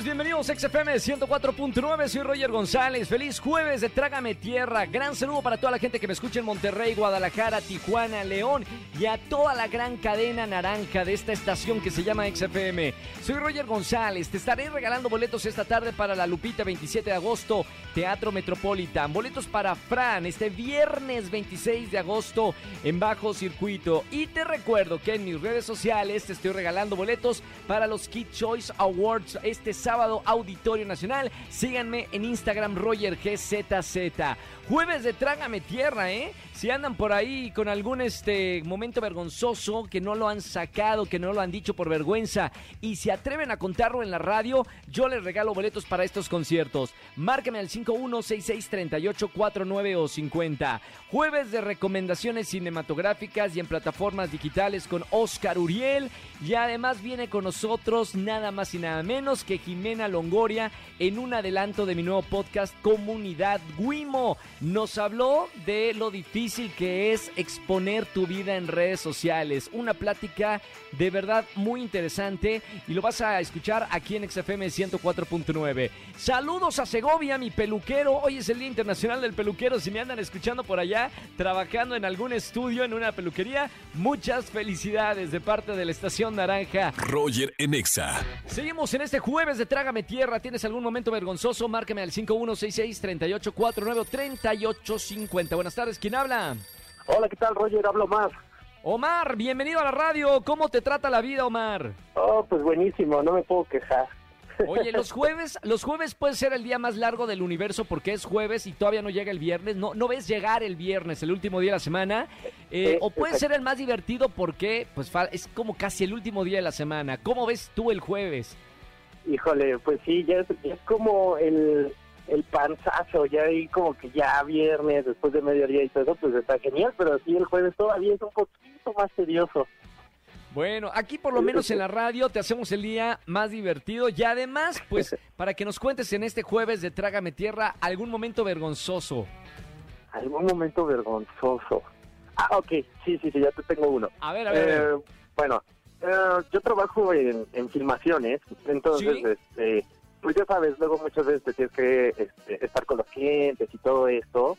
Bienvenidos a XFM 104.9, soy Roger González, feliz jueves de Trágame Tierra, gran saludo para toda la gente que me escucha en Monterrey, Guadalajara, Tijuana, León y a toda la gran cadena naranja de esta estación que se llama XFM. Soy Roger González, te estaré regalando boletos esta tarde para la Lupita 27 de agosto, Teatro Metropolitan, boletos para Fran este viernes 26 de agosto en Bajo Circuito y te recuerdo que en mis redes sociales te estoy regalando boletos para los Kid Choice Awards este sábado Auditorio Nacional. Síganme en Instagram Roger GZZ. Jueves de Trágame Tierra, ¿eh? Si andan por ahí con algún este momento vergonzoso que no lo han sacado, que no lo han dicho por vergüenza y se atreven a contarlo en la radio, yo les regalo boletos para estos conciertos. Márcame al 51663849 o 50. Jueves de recomendaciones cinematográficas y en plataformas digitales con Oscar Uriel y además viene con nosotros nada más y nada menos que Jimena Longoria en un adelanto de mi nuevo podcast Comunidad Guimo. Nos habló de lo difícil que es exponer tu vida en redes sociales. Una plática de verdad muy interesante y lo vas a escuchar aquí en XFM 104.9. Saludos a Segovia, mi peluquero. Hoy es el Día Internacional del Peluquero. Si me andan escuchando por allá, trabajando en algún estudio, en una peluquería, muchas felicidades de parte de la Estación Naranja. Roger en Exa. Seguimos en este jueves de Trágame Tierra. ¿Tienes algún momento vergonzoso? Márcame al 5166-3849-3850. Buenas tardes, ¿quién habla? Hola, ¿qué tal, Roger? Hablo más. Omar, bienvenido a la radio. ¿Cómo te trata la vida, Omar? Oh, pues buenísimo, no me puedo quejar. Oye, los jueves, los jueves puede ser el día más largo del universo porque es jueves y todavía no llega el viernes. No, no ves llegar el viernes, el último día de la semana. Eh, Eh, o puede ser el más divertido porque pues es como casi el último día de la semana. ¿Cómo ves tú el jueves? Híjole, pues sí, ya es, ya es como el, el panzazo, ya ahí como que ya viernes, después de mediodía y todo eso, pues está genial, pero sí, el jueves todavía es un poquito más tedioso. Bueno, aquí por lo menos en la radio te hacemos el día más divertido y además, pues, para que nos cuentes en este jueves de Trágame Tierra algún momento vergonzoso. Algún momento vergonzoso. Ah, ok, sí, sí, sí, ya te tengo uno. A ver, a ver. Eh, bueno, eh, yo trabajo en, en filmaciones, entonces, ¿Sí? este, pues ya sabes, luego muchas veces te tienes que este, estar con los clientes y todo esto.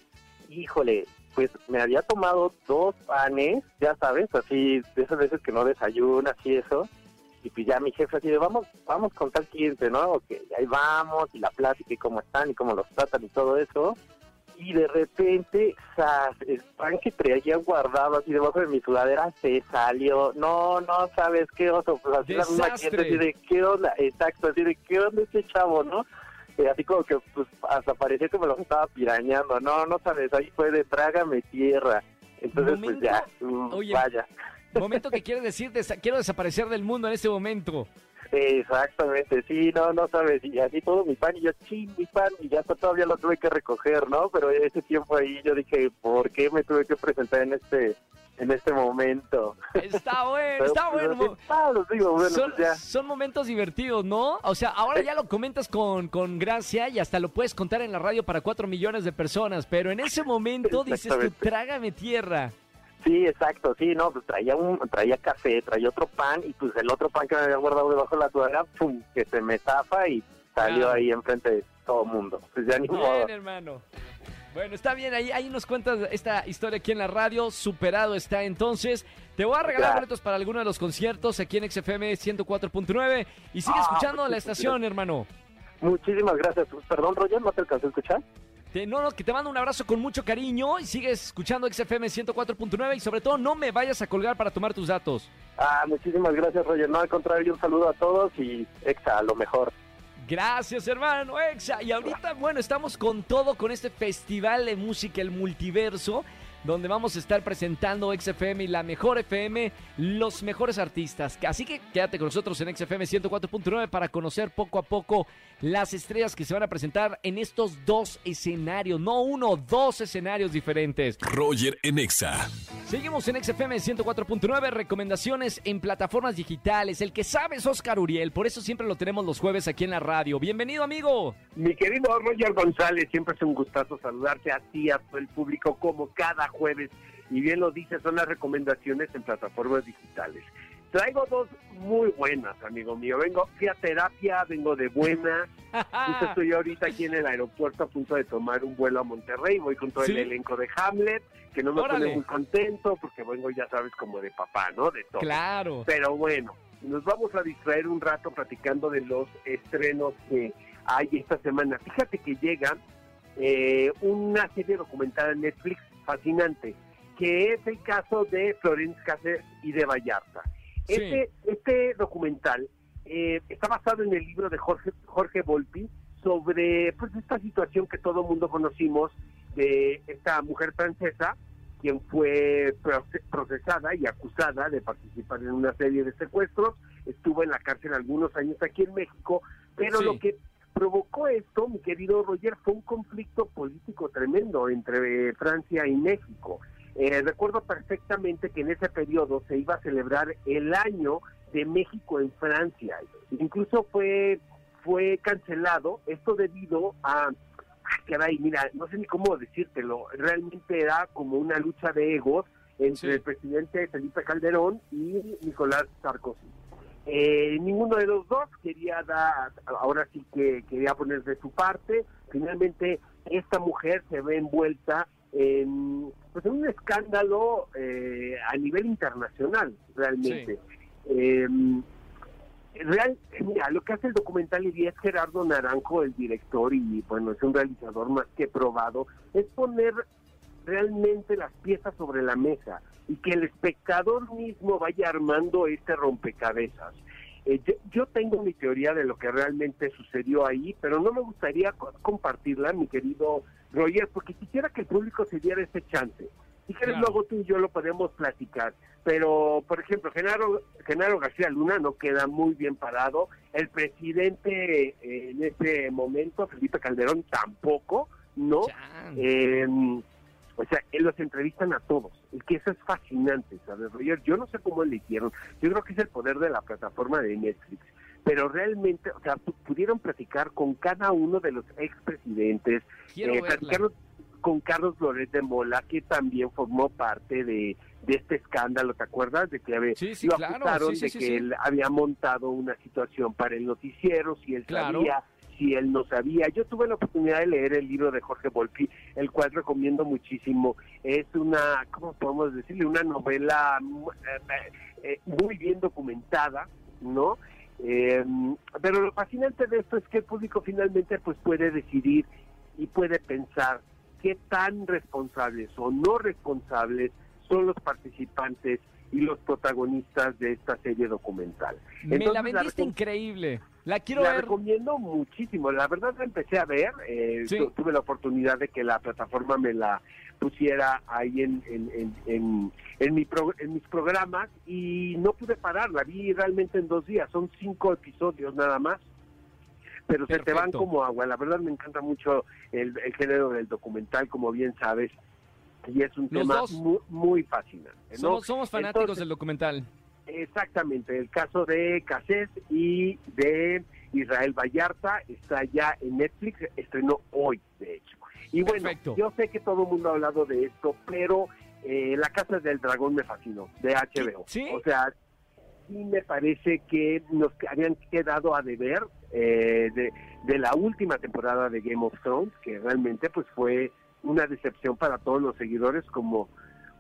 Híjole, pues me había tomado dos panes, ya sabes, así de esas veces que no desayunas y eso. Y pues ya mi jefe así de, vamos, vamos con tal cliente, ¿no? Ok, ahí vamos, y la plática y cómo están y cómo los tratan y todo eso y de repente, ¡zas! el pan que traía guardado así debajo de mi sudadera se salió. No, no sabes qué oso. Pues así la misma Desastre. gente, así de qué onda, exacto, así de qué onda este chavo, ¿no? Eh, así como que pues hasta parecía que me lo estaba pirañando. No, no sabes, ahí fue de trágame tierra. Entonces, pues ya, mm, Oye. vaya. Momento que quiere decir, desa- quiero desaparecer del mundo en este momento. Exactamente, sí, no, no sabes, y así todo mi pan, y yo, sí, mi pan, y ya todavía lo tuve que recoger, ¿no? Pero ese tiempo ahí yo dije, ¿por qué me tuve que presentar en este en este momento? Está bueno, está pues, bueno. así, ah, los digo, bueno, son, pues ya. son momentos divertidos, ¿no? O sea, ahora ya lo comentas con, con gracia y hasta lo puedes contar en la radio para cuatro millones de personas, pero en ese momento dices tú, trágame tierra. Sí, exacto, sí, no, pues traía un, traía café, traía otro pan, y pues el otro pan que me había guardado debajo de la sudadera, pum, que se me zafa y salió Ah. ahí enfrente de todo mundo. Pues ya ni modo. Bien, hermano. Bueno, está bien, ahí, ahí nos cuentas esta historia aquí en la radio, superado está entonces. Te voy a regalar Claro. boletos para alguno de los conciertos aquí en XFM 104.9 y sigue Ah, escuchando la muchas estación, gracias. hermano. Muchísimas gracias. Perdón, Roger, ¿no te alcancé a escuchar? Te, no, no, que te mando un abrazo con mucho cariño y sigues escuchando XFM 104.9 y sobre todo no me vayas a colgar para tomar tus datos. Ah, muchísimas gracias, Roger. No, al contrario, un saludo a todos y exa, a lo mejor. Gracias, hermano Exa. Y ahorita, bueno, estamos con todo con este festival de música, el multiverso, donde vamos a estar presentando XFM y la mejor FM, los mejores artistas. Así que quédate con nosotros en XFM 104.9 para conocer poco a poco las estrellas que se van a presentar en estos dos escenarios, no uno, dos escenarios diferentes. Roger en Exa. Seguimos en XFM 104.9, recomendaciones en plataformas digitales. El que sabe es Oscar Uriel, por eso siempre lo tenemos los jueves aquí en la radio. Bienvenido, amigo. Mi querido Roger González, siempre es un gustazo saludarte a ti, a todo el público, como cada jueves. Y bien lo dices, son las recomendaciones en plataformas digitales. Traigo dos muy buenas, amigo mío. Vengo, fui a terapia, vengo de buena. Justo estoy ahorita aquí en el aeropuerto a punto de tomar un vuelo a Monterrey. Voy con todo ¿Sí? el elenco de Hamlet, que no me Órale. pone muy contento porque vengo, ya sabes, como de papá, ¿no? De todo. Claro. Pero bueno, nos vamos a distraer un rato platicando de los estrenos que hay esta semana. Fíjate que llega eh, una serie documental en Netflix fascinante, que es el caso de Florence Cassés y de Vallarta. Sí. Este, este documental eh, está basado en el libro de Jorge, Jorge Volpi sobre pues esta situación que todo mundo conocimos de esta mujer francesa quien fue proce- procesada y acusada de participar en una serie de secuestros, estuvo en la cárcel algunos años aquí en México, pero Sí. lo que provocó esto, mi querido Roger, fue un conflicto político tremendo entre Francia y México. Eh, recuerdo perfectamente que en ese periodo se iba a celebrar el año de México en Francia. Incluso fue, fue cancelado, esto debido a Ah, caray, mira, no sé ni cómo decírtelo, realmente era como una lucha de egos entre Sí. el presidente Felipe Calderón y Nicolás Sarkozy. Eh, ninguno de los dos quería dar, ahora sí que quería poner de su parte. Finalmente, esta mujer se ve envuelta en, pues, un escándalo eh, a nivel internacional, realmente. Eh, Real, mira, lo que hace el documental y es Gerardo Naranjo, el director, y bueno, es un realizador más que probado, es poner realmente las piezas sobre la mesa y que el espectador mismo vaya armando este rompecabezas. Eh, yo, yo tengo mi teoría de lo que realmente sucedió ahí, pero no me gustaría co- compartirla, mi querido Roger, porque quisiera que el público se diera ese chance. Si quieres, Claro. luego tú y yo lo podemos platicar. Pero, por ejemplo, Genaro, Genaro García Luna no queda muy bien parado. El presidente eh, en ese momento, Felipe Calderón, tampoco, ¿no? Eh, o sea, los entrevistan a todos. Y que eso es fascinante, ¿sabes, Roger? Yo no sé cómo le hicieron. Yo creo que es el poder de la plataforma de Netflix. Pero realmente, o sea, pu- pudieron platicar con cada uno de los expresidentes, eh, platicaron con Carlos Loret de Mola, que también formó parte de, de este escándalo, ¿te acuerdas? De que había- Sí, sí, lo claro, acusaron sí, de que él había montado una situación para el noticiero, si él Claro. sabía, si él no sabía. Yo tuve la oportunidad de leer el libro de Jorge Volpi, el cual recomiendo muchísimo. Es una, ¿cómo podemos decirle? Una novela mu- eh, eh, muy bien documentada, ¿no? Eh, pero lo fascinante de esto es que el público finalmente pues puede decidir y puede pensar qué tan responsables o no responsables son los participantes y los protagonistas de esta serie documental. Me la vendiste increíble. La quiero la ver. recomiendo muchísimo. La verdad la empecé a ver. eh, Sí. Tuve la oportunidad de que la plataforma me la pusiera ahí en, en, en, en, en mi pro- en mis programas y no pude parar. La vi realmente en dos días. Son cinco episodios nada más. Pero se te van como agua. La verdad me encanta mucho el, el género del documental, como bien sabes. Y es un Los tema dos. muy, muy fascinante. ¿no? Somos, somos fanáticos Entonces, del documental. Exactamente, el caso de Cassés y de Israel Vallarta está ya en Netflix, estrenó hoy, de hecho. Y bueno, Perfecto. yo sé que todo el mundo ha hablado de esto, pero eh, La Casa del Dragón me fascinó, de HBO. ¿Sí? O sea, sí me parece que nos habían quedado a deber eh, de, de la última temporada de Game of Thrones, que realmente pues fue una decepción para todos los seguidores como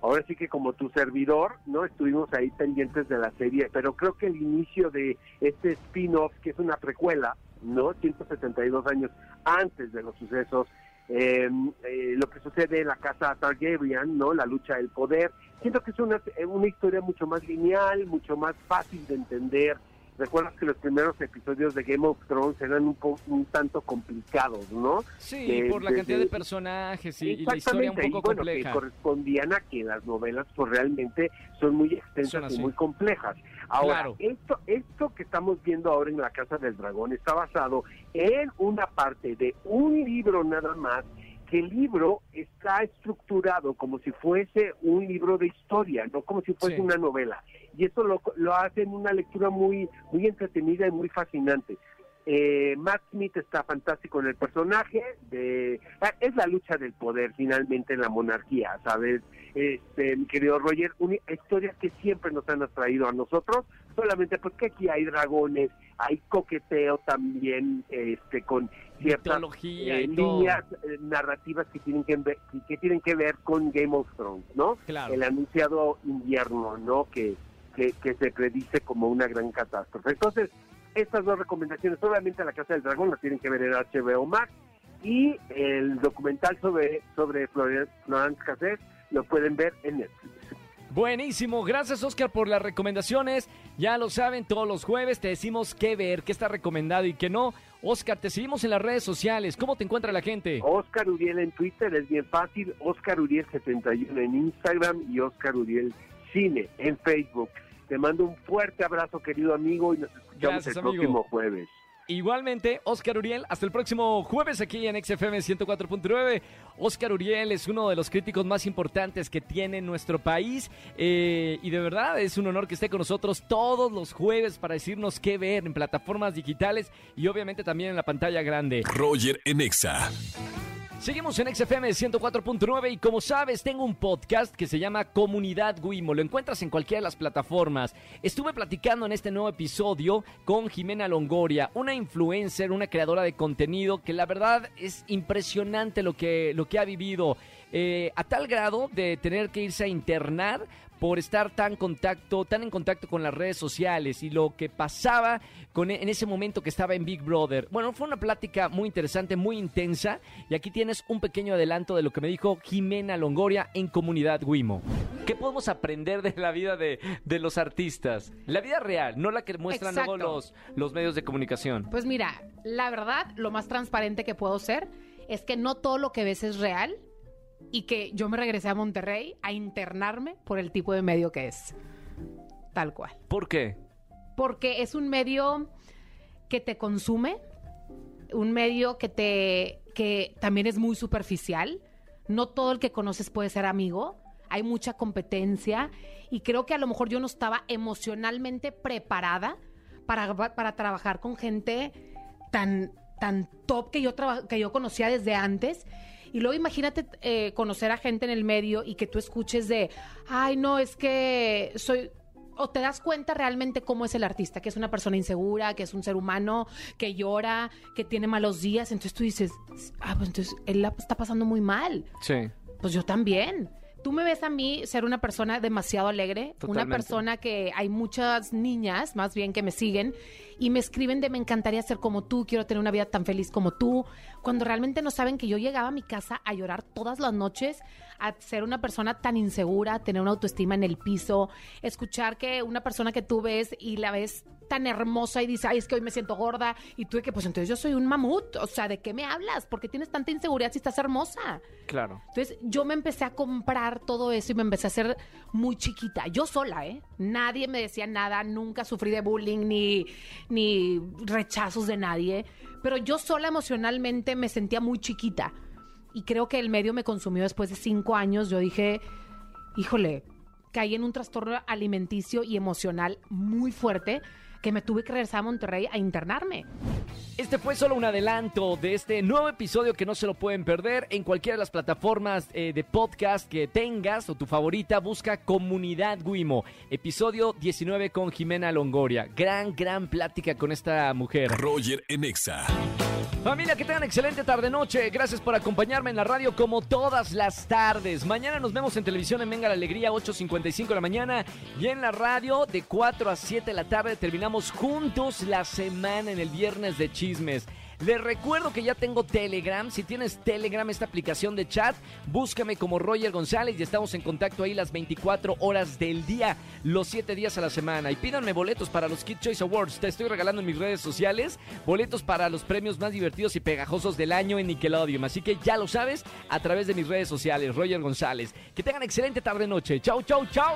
ahora sí que como tu servidor, ¿no? Estuvimos ahí pendientes de la serie, pero creo que el inicio de este spin-off, que es una precuela, ¿no? 172 años antes de los sucesos, eh, eh, lo que sucede en la casa Targaryen, ¿no? La lucha del poder. Siento que es una, eh, una historia mucho más lineal, mucho más fácil de entender. Recuerdas que los primeros episodios de Game of Thrones eran un, po- un tanto complicados, ¿no? Sí, de- por la de- cantidad de- de personajes y, y la historia un poco y bueno, compleja. que correspondían a que las novelas pues realmente son muy extensas y muy complejas. Ahora, Claro. esto, esto que estamos viendo ahora en la Casa del Dragón está basado en una parte de un libro nada más que el libro está estructurado como si fuese un libro de historia, no como si fuese Sí. una novela. Y eso lo, lo hace en una lectura muy, muy entretenida y muy fascinante. Eh, Matt Smith está fantástico en el personaje, de, ah, es la lucha del poder finalmente en la monarquía, ¿sabes? Este, mi querido Roger, una historias que siempre nos han atraído a nosotros, solamente porque aquí hay dragones, hay coqueteo también este, con ciertas eh, líneas eh, narrativas que tienen que, ver, que tienen que ver con Game of Thrones, ¿no? Claro. El anunciado invierno, ¿no? Que, que, que se predice como una gran catástrofe. Entonces, estas dos recomendaciones, obviamente La Casa del Dragón la tienen que ver en HBO Max y el documental sobre, sobre Florence, Florence Cassés lo pueden ver en Netflix. Buenísimo, gracias Oscar por las recomendaciones. Ya lo saben, todos los jueves te decimos qué ver, qué está recomendado y qué no. Oscar, te seguimos en las redes sociales. ¿Cómo te encuentra la gente? Oscar Uriel en Twitter es bien fácil, Oscar Uriel 71 en Instagram y Oscar Uriel Cine en Facebook. Te mando un fuerte abrazo, querido amigo, y nos escuchamos Gracias, el amigo. próximo jueves. Igualmente, Oscar Uriel, hasta el próximo jueves aquí en XFM 104.9. Oscar Uriel es uno de los críticos más importantes que tiene nuestro país eh, y de verdad es un honor que esté con nosotros todos los jueves para decirnos qué ver en plataformas digitales y obviamente también en la pantalla grande. Roger en Exa. Seguimos en XFM 104.9 y como sabes tengo un podcast que se llama Comunidad Guimo. Lo encuentras en cualquiera de las plataformas. Estuve platicando en este nuevo episodio con Jimena Longoria, una influencer, una creadora de contenido que la verdad es impresionante lo que, lo que ha vivido. Eh, a tal grado de tener que irse a internar por estar tan contacto, tan en contacto con las redes sociales y lo que pasaba con en ese momento que estaba en Big Brother. Bueno, fue una plática muy interesante, muy intensa y aquí tienes un pequeño adelanto de lo que me dijo Jimena Longoria en Comunidad Wimo. ¿Qué podemos aprender de la vida de, de los artistas? La vida real, no la que muestran luego los, los medios de comunicación. Pues mira, la verdad, lo más transparente que puedo ser es que no todo lo que ves es real y que yo me regresé a Monterrey a internarme por el tipo de medio que es. Tal cual. ¿Por qué? Porque es un medio que te consume, un medio que te que también es muy superficial. No todo el que conoces puede ser amigo. Hay mucha competencia y creo que a lo mejor yo no estaba emocionalmente preparada para, para trabajar con gente tan, tan top que yo, que yo conocía desde antes. Y luego imagínate eh, conocer a gente en el medio y que tú escuches de, ay, no, es que soy... O te das cuenta realmente cómo es el artista, que es una persona insegura, que es un ser humano, que llora, que tiene malos días. Entonces tú dices, ah, pues entonces él la está pasando muy mal. Sí. Pues yo también. Tú me ves a mí ser una persona demasiado alegre, una persona que hay muchas niñas, más bien, que me siguen y me escriben de me encantaría ser como tú, quiero tener una vida tan feliz como tú, cuando realmente no saben que yo llegaba a mi casa a llorar todas las noches, a ser una persona tan insegura, tener una autoestima en el piso, escuchar que una persona que tú ves y la ves tan hermosa y dice, ay, es que hoy me siento gorda, y tú de que, pues entonces yo soy un mamut, o sea, ¿de qué me hablas? ¿Por qué tienes tanta inseguridad si estás hermosa? Claro. Entonces yo me empecé a comprar todo eso y me empecé a hacer muy chiquita. Yo sola, ¿eh? Nadie me decía nada, nunca sufrí de bullying ni, ni rechazos de nadie. Pero yo sola emocionalmente me sentía muy chiquita. Y creo que el medio me consumió después de cinco años. Yo dije, híjole, caí en un trastorno alimenticio y emocional muy fuerte que me tuve que regresar a Monterrey a internarme. Este fue solo un adelanto de este nuevo episodio que no se lo pueden perder en cualquiera de las plataformas eh, de podcast que tengas o tu favorita. Busca Comunidad Guimo, episodio 19 con Jimena Longoria. Gran, gran plática con esta mujer. Roger en Exa. Familia, que tengan excelente tarde-noche. Gracias por acompañarme en la radio como todas las tardes. Mañana nos vemos en televisión en Venga la Alegría, 8.55 de la mañana. Y en la radio, de 4 a 7 de la tarde, terminamos juntos la semana en el viernes de chismes. Les recuerdo que ya tengo Telegram. Si tienes Telegram, esta aplicación de chat, búscame como Roger González y estamos en contacto ahí las 24 horas del día, los 7 días a la semana. Y pídanme boletos para los Kid Choice Awards. Te estoy regalando en mis redes sociales boletos para los premios más divertidos y pegajosos del año en Nickelodeon. Así que ya lo sabes a través de mis redes sociales, Roger González. Que tengan excelente tarde-noche. Chau, chau, chau.